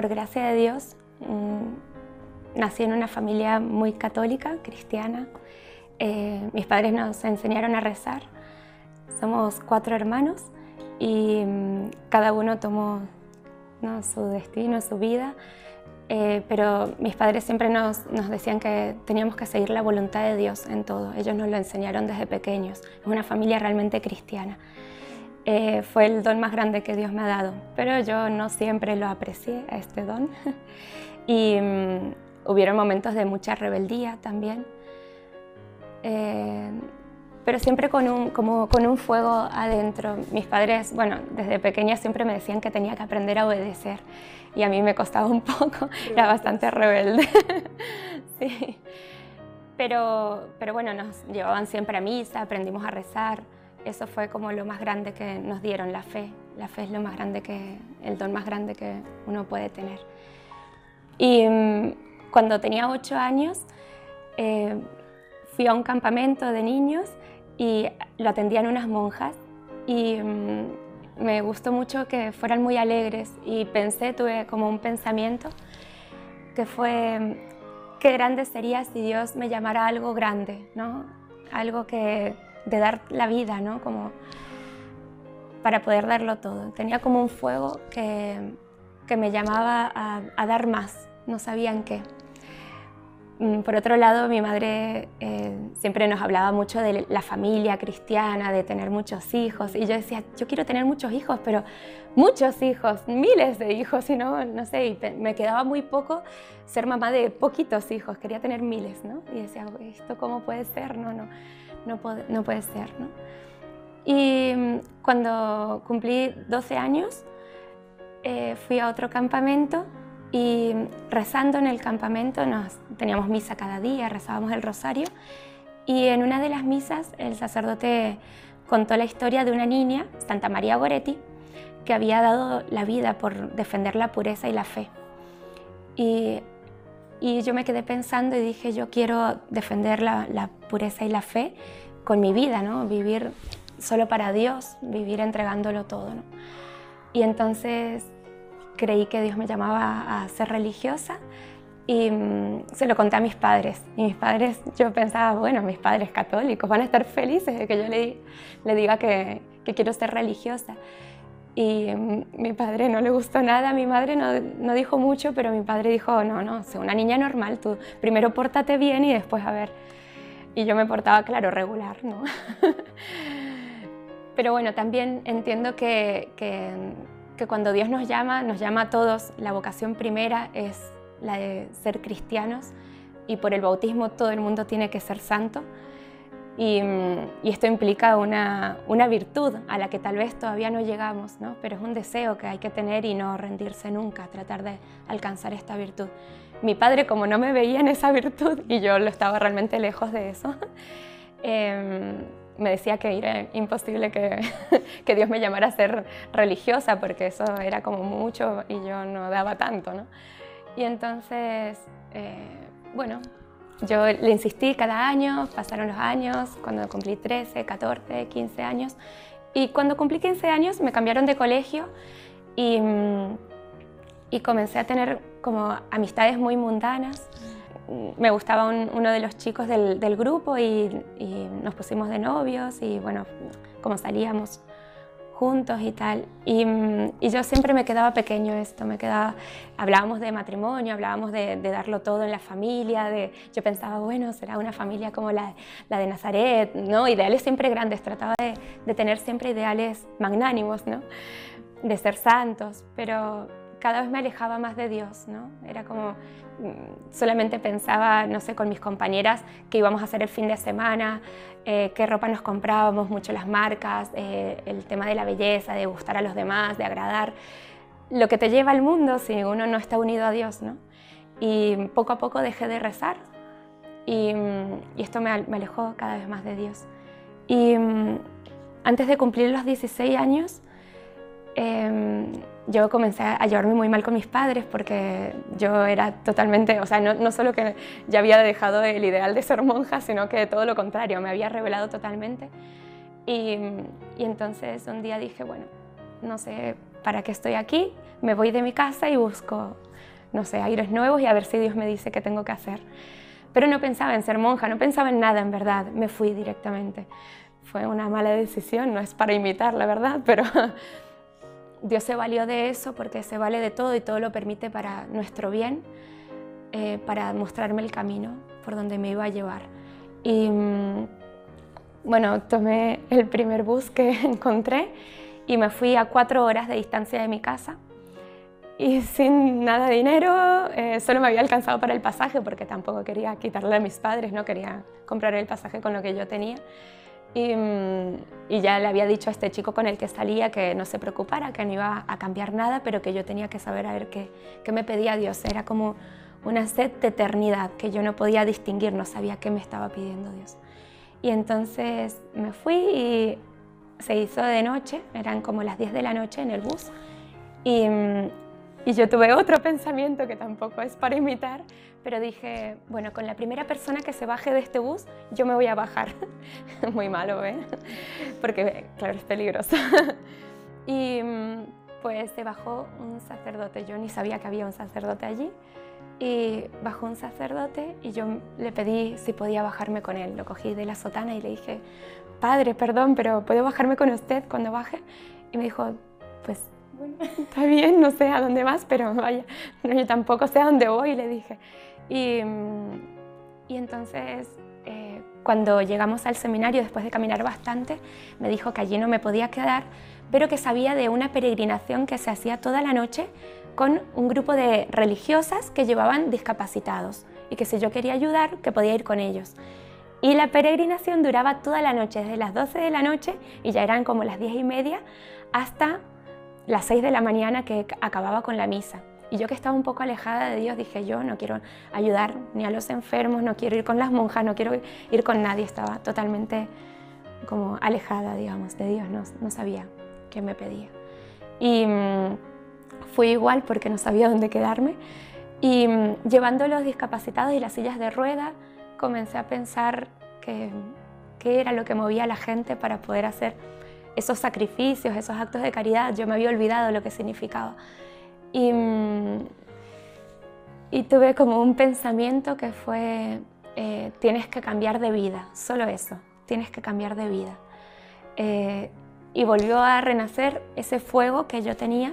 por gracia de Dios, mm, nací en una familia muy católica, cristiana. Eh, mis padres nos enseñaron a rezar. Somos cuatro hermanos y mm, cada uno tomó su destino, su vida. Eh, pero mis padres siempre nos, nos, decían que teníamos que seguir la voluntad de Dios en todo. Ellos nos lo enseñaron desde pequeños. Es una familia realmente cristiana. Eh, fue el don más grande que Dios me ha dado, pero yo no siempre lo aprecié a este don. y um, hubieron momentos de mucha rebeldía también. Eh, pero siempre con un, como con un fuego adentro. Mis padres, bueno, desde pequeña siempre me decían que tenía que aprender a obedecer y a mí me costaba un poco, era bastante rebelde. sí. Pero, pero bueno, nos llevaban siempre a misa, aprendimos a rezar. Eso fue como lo más grande que nos dieron, la fe. La fe es lo más grande que, el don más grande que uno puede tener. Y um, cuando tenía ocho años, eh, fui a un campamento de niños y lo atendían unas monjas y mm, me gustó mucho que fueran muy alegres y pensé, tuve como un pensamiento que fue qué grande sería si Dios me llamara algo grande, ¿no? Algo que de dar la vida, ¿no? Como para poder darlo todo. Tenía como un fuego que, que me llamaba a, a dar más, no sabían qué. Mm, por otro lado, mi madre eh, siempre nos hablaba mucho de la familia cristiana, de tener muchos hijos, y yo decía, yo quiero tener muchos hijos, pero muchos hijos, miles de hijos, y no, no sé, y me quedaba muy poco ser mamá de poquitos hijos, quería tener miles, ¿no? Y decía, ¿esto cómo puede ser? No, no, no puede, no puede ser, ¿no? Y mm, cuando cumplí 12 años, eh, fui a otro campamento y rezando en el campamento, nos, teníamos misa cada día, rezábamos el rosario, y en una de las misas el sacerdote contó la historia de una niña, Santa María Goretti, que había dado la vida por defender la pureza y la fe. Y, y yo me quedé pensando y dije, yo quiero defender la, la, pureza y la fe con mi vida, ¿no? Vivir solo para Dios, vivir entregándolo todo. Y entonces creí que Dios me llamaba a ser religiosa y mm, se lo conté a mis padres. Y mis padres, yo pensaba, bueno, mis padres católicos van a estar felices de que yo le, le diga que, que, quiero ser religiosa. Y mm, mi padre no le gustó nada, mi madre no, no, dijo mucho, pero mi padre dijo, no, no, sé una niña normal, tú primero pórtate bien y después a ver. Y yo me portaba, claro, regular, ¿no? pero bueno, también entiendo que, que que cuando Dios nos llama, nos llama a todos, la vocación primera es la de ser cristianos y por el bautismo todo el mundo tiene que ser santo. Y, y esto implica una, una, virtud a la que tal vez todavía no llegamos, ¿no? pero es un deseo que hay que tener y no rendirse nunca, tratar de alcanzar esta virtud. Mi padre, como no me veía en esa virtud y yo lo estaba realmente lejos de eso, eh, me decía que era imposible que, que, Dios me llamara a ser religiosa porque eso era como mucho y yo no daba tanto, ¿no? Y entonces, eh, bueno, yo le insistí cada año, pasaron los años, cuando cumplí 13, 14, 15 años, y cuando cumplí 15 años me cambiaron de colegio y, y comencé a tener como amistades muy mundanas me gustaba uno de los chicos del, grupo y, y, nos pusimos de novios y bueno, como salíamos juntos y tal. Y, y, yo siempre me quedaba pequeño esto, me quedaba, hablábamos de matrimonio, hablábamos de, de, darlo todo en la familia, de, yo pensaba, bueno, será una familia como la, la de Nazaret, ¿no? Ideales siempre grandes, trataba de, de tener siempre ideales magnánimos, ¿no? De ser santos, pero cada vez me alejaba más de Dios, ¿no? Era como, mm, solamente pensaba, no sé, con mis compañeras qué íbamos a hacer el fin de semana, eh, qué ropa nos comprábamos, mucho las marcas, eh, el tema de la belleza, de gustar a los demás, de agradar, lo que te lleva al mundo si uno no está unido a Dios, ¿no? Y poco a poco dejé de rezar y, mm, y esto me, me, alejó cada vez más de Dios. Y mm, antes de cumplir los 16 años, eh, yo comencé a llevarme muy mal con mis padres porque yo era totalmente, o sea, no, no, solo que ya había dejado el ideal de ser monja, sino que todo lo contrario, me había revelado totalmente. Y, y entonces un día dije, bueno, no sé ¿para qué estoy aquí? Me voy de mi casa y busco, no sé, aires nuevos y a ver si Dios me dice qué tengo que hacer. Pero no pensaba en ser monja, no pensaba en nada en verdad, me fui directamente. Fue una mala decisión, no es para imitar la verdad, pero Dios se valió de eso porque se vale de todo y todo lo permite para nuestro bien, eh, para mostrarme el camino por donde me iba a llevar. Y mm, bueno, tomé el primer bus que encontré y me fui a cuatro horas de distancia de mi casa y sin nada de dinero, eh, solo me había alcanzado para el pasaje porque tampoco quería quitarle a mis padres, no quería comprar el pasaje con lo que yo tenía. Y, mm, y, ya le había dicho a este chico con el que salía que no se preocupara, que no iba a cambiar nada, pero que yo tenía que saber a ver qué, qué me pedía Dios. Era como una sed de eternidad que yo no podía distinguir, no sabía qué me estaba pidiendo Dios. Y entonces me fui y se hizo de noche, eran como las 10 de la noche en el bus. Y, mm, y yo tuve otro pensamiento que tampoco es para imitar, pero dije, bueno, con la primera persona que se baje de este bus, yo me voy a bajar. Muy malo, ¿eh? Porque, claro, es peligroso. y mm, pues se bajó un sacerdote, yo ni sabía que había un sacerdote allí, y bajó un sacerdote y yo le pedí si podía bajarme con él. Lo cogí de la sotana y le dije, padre, perdón, pero ¿puedo bajarme con usted cuando baje? Y me dijo, pues bueno, está bien, no sé a dónde vas, pero vaya, yo tampoco sé a dónde voy, le dije. Y, y entonces, eh, cuando llegamos al seminario, después de caminar bastante, me dijo que allí no me podía quedar, pero que sabía de una peregrinación que se hacía toda la noche con un grupo de religiosas que llevaban discapacitados y que si yo quería ayudar, que podía ir con ellos. Y la peregrinación duraba toda la noche, desde las 12 de la noche, y ya eran como las 10 y media, hasta las 6 de la mañana que acababa con la misa. Y yo que estaba un poco alejada de Dios, dije yo no quiero ayudar ni a los enfermos, no quiero ir con las monjas, no quiero ir con nadie. Estaba totalmente como alejada, digamos, de Dios, no, no sabía qué me pedía. Y mm, fui igual porque no sabía dónde quedarme. Y mm, llevando los discapacitados y las sillas de rueda, comencé a pensar qué era lo que movía a la gente para poder hacer esos sacrificios, esos actos de caridad. Yo me había olvidado lo que significaba. Y, mm, y tuve como un pensamiento que fue, eh, tienes que cambiar de vida, solo eso, tienes que cambiar de vida. Eh, y volvió a renacer ese fuego que yo tenía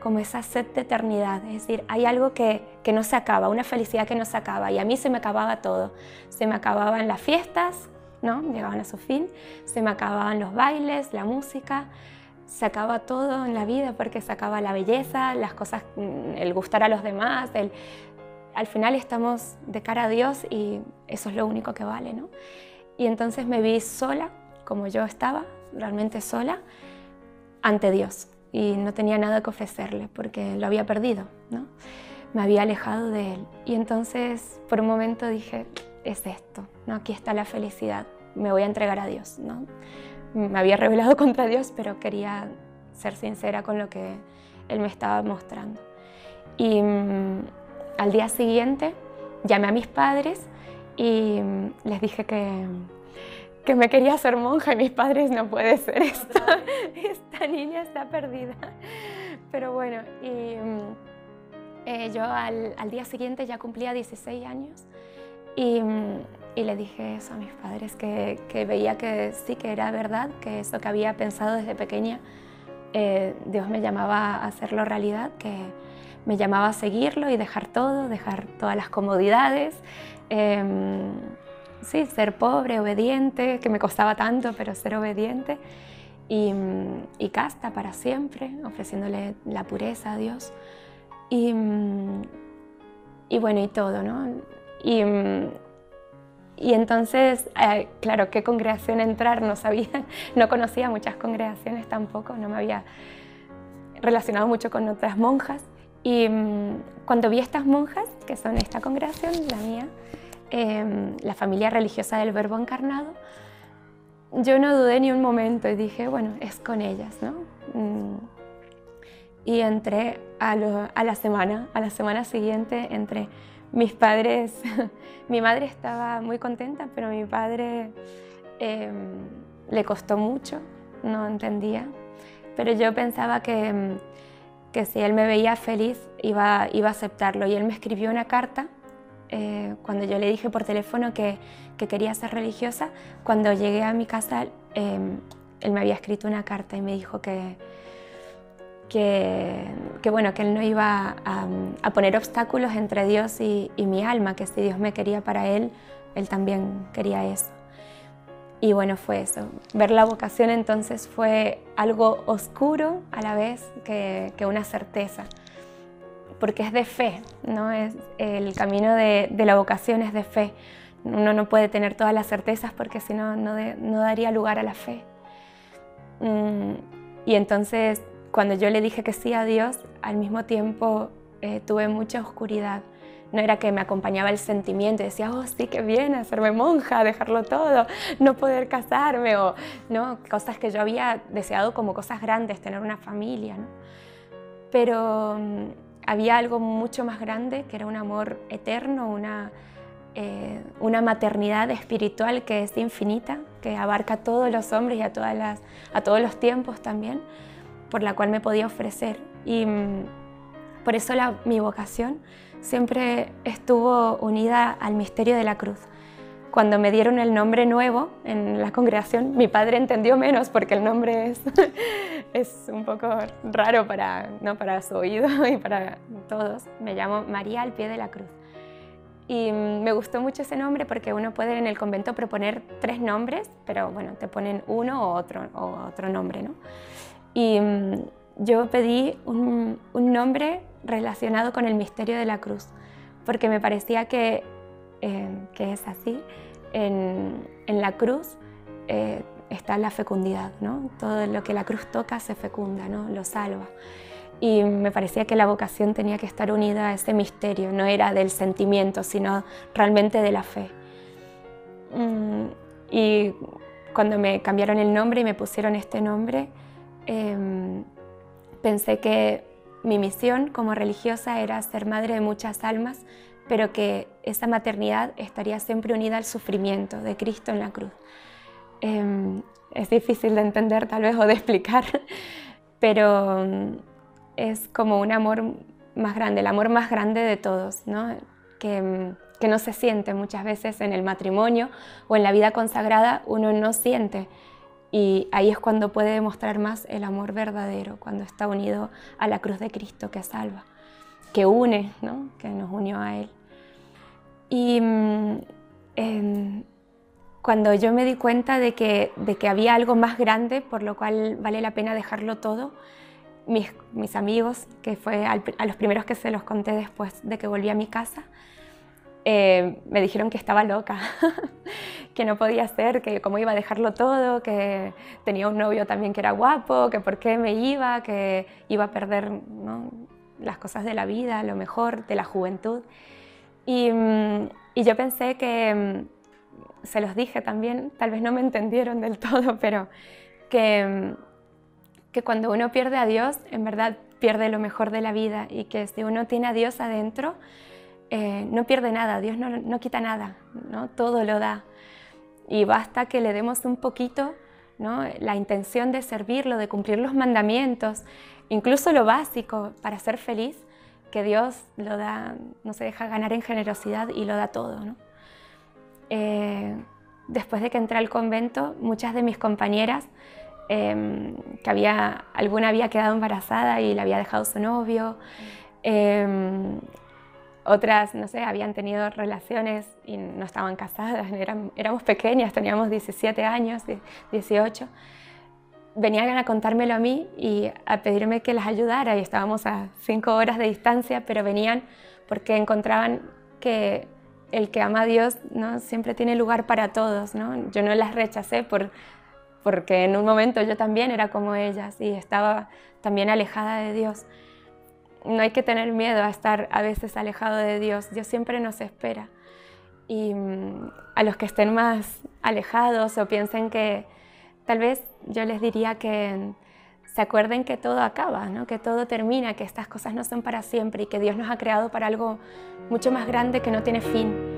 como esa sed de eternidad, es decir, hay algo que, que, no se acaba, una felicidad que no se acaba, y a mí se me acababa todo, se me acababan las fiestas, ¿no? llegaban a su fin, se me acababan los bailes, la música, se acaba todo en la vida porque se acaba la belleza, las cosas, mm, el gustar a los demás, el, al final estamos de cara a Dios y eso es lo único que vale, ¿no? Y entonces me vi sola, como yo estaba, realmente sola, ante Dios y no tenía nada que ofrecerle porque lo había perdido, ¿no? Me había alejado de Él. Y entonces por un momento dije, es esto, ¿no? Aquí está la felicidad, me voy a entregar a Dios, ¿no? me había revelado contra Dios, pero quería ser sincera con lo que Él me estaba mostrando. Y mm, al día siguiente llamé a mis padres y mm, les dije que, que me quería hacer monja y mis padres no puede ser esto, esta niña está perdida. Pero bueno, y mm, eh, yo al, al, día siguiente ya cumplía 16 años y le dije eso a mis padres, que, veía que sí, que era verdad, que eso que había pensado desde pequeña, eh, Dios me llamaba a hacerlo realidad, que me llamaba a seguirlo y dejar todo, dejar todas las comodidades, em, sí, ser pobre, obediente, que me costaba tanto, pero ser obediente y, casta para siempre, ofreciéndole la pureza a Dios. Y bueno, y todo, ¿no? Y, y entonces, eh, claro, ¿qué congregación entrar? No sabía, no conocía muchas congregaciones tampoco, no me había relacionado mucho con otras monjas. Y mm, cuando vi estas monjas, que son esta congregación, la mía, em, la familia religiosa del Verbo Encarnado, yo no dudé ni un momento y dije, bueno, es con ellas, ¿no? Mm. Y entré a, a la semana, a la semana siguiente entré mis padres, mi madre estaba muy contenta, pero mi padre em, le costó mucho, no entendía. pero yo pensaba que, mm, que si él me veía feliz iba, iba a aceptarlo. Y él me escribió una carta eh, cuando yo le dije por teléfono que, que, quería ser religiosa. Cuando llegué a mi casa, em, él me había escrito una carta y me dijo que, que, bueno, que él no iba a, poner obstáculos entre Dios y, mi alma, que si Dios me quería para él, él también quería eso. Y bueno, fue eso. Ver la vocación entonces fue algo oscuro a la vez que, una certeza, porque es de fe, ¿no? Es, el camino de, de, la vocación es de fe. Uno no puede tener todas las certezas porque si no, no, no daría lugar a la fe. Mm, y entonces, cuando yo le dije que sí a Dios, al mismo tiempo eh, tuve mucha oscuridad no era que me acompañaba el sentimiento decía, oh, sí, qué bien hacerme monja, dejarlo todo, no poder casarme, o ¿no? cosas que yo había deseado como cosas grandes, tener una familia. ¿no? Pero um, había algo mucho más grande, que era un amor eterno, una, eh, una maternidad espiritual que es infinita, que abarca a todos los hombres y a, todas las, a todos los tiempos también, por la cual me podía ofrecer. Y um, por eso la, mi vocación siempre estuvo unida al misterio de la cruz. Cuando me dieron el nombre nuevo en la congregación, mi padre entendió menos porque el nombre es, es un poco raro para, ¿no? para su oído y para todos. Me llamo María al pie de la cruz. Y me gustó mucho ese nombre porque uno puede en el convento proponer tres nombres, pero bueno, te ponen uno o otro, o otro nombre, ¿no? Y mm, yo pedí un, nombre relacionado con el misterio de la cruz, porque me parecía que, eh, que es así. En, en la cruz eh, está la fecundidad, ¿no? todo lo que la cruz toca se fecunda, ¿no? lo salva. Y me parecía que la vocación tenía que estar unida a ese misterio, no era del sentimiento, sino realmente de la fe. Mm, y cuando me cambiaron el nombre y me pusieron este nombre, em, pensé que mi misión como religiosa era ser madre de muchas almas, pero que esa maternidad estaría siempre unida al sufrimiento de Cristo en la cruz. Eh, es difícil de entender tal vez o de explicar, pero mm, es como un amor más grande, el amor más grande de todos, ¿no? Que, que no se siente muchas veces en el matrimonio o en la vida consagrada, uno no siente y ahí es cuando puede demostrar más el amor verdadero, cuando está unido a la cruz de Cristo que salva, que une, ¿no? que nos unió a Él. Y eh, cuando yo me di cuenta de que, de que había algo más grande por lo cual vale la pena dejarlo todo, mis, mis amigos, que fue a los primeros que se los conté después de que volví a mi casa, eh, me dijeron que estaba loca, que no podía ser, que cómo iba a dejarlo todo, que tenía un novio también que era guapo, que por qué me iba, que iba a perder las cosas de la vida, lo mejor de la juventud. Y, mm, y yo pensé que, mm, se los dije también, tal vez no me entendieron del todo, pero que, mm, que cuando uno pierde a Dios, en verdad pierde lo mejor de la vida y que si uno tiene a Dios adentro, eh, no pierde nada, Dios no, quita nada, ¿no? todo lo da. Y basta que le demos un poquito ¿no? la intención de servirlo, de cumplir los mandamientos, incluso lo básico para ser feliz, que Dios lo da, no se deja ganar en generosidad y lo da todo. ¿no? Eh, después de que entré al convento, muchas de mis compañeras, em, que había, alguna había quedado embarazada y le había dejado su novio, em, otras, no sé, habían tenido relaciones y no estaban casadas, éramos pequeñas, teníamos 17 años, 18. Venían a contármelo a mí y a pedirme que las ayudara y estábamos a cinco horas de distancia, pero venían porque encontraban que el que ama a Dios ¿no? siempre tiene lugar para todos. ¿no? Yo no las rechacé por, porque en un momento yo también era como ellas y estaba también alejada de Dios no hay que tener miedo a estar a veces alejado de Dios. Dios siempre nos espera. Y mm, a los que estén más alejados o piensen que tal vez yo les diría que se acuerden que todo acaba, ¿no? que todo termina, que estas cosas no son para siempre y que Dios nos ha creado para algo mucho más grande que no tiene fin.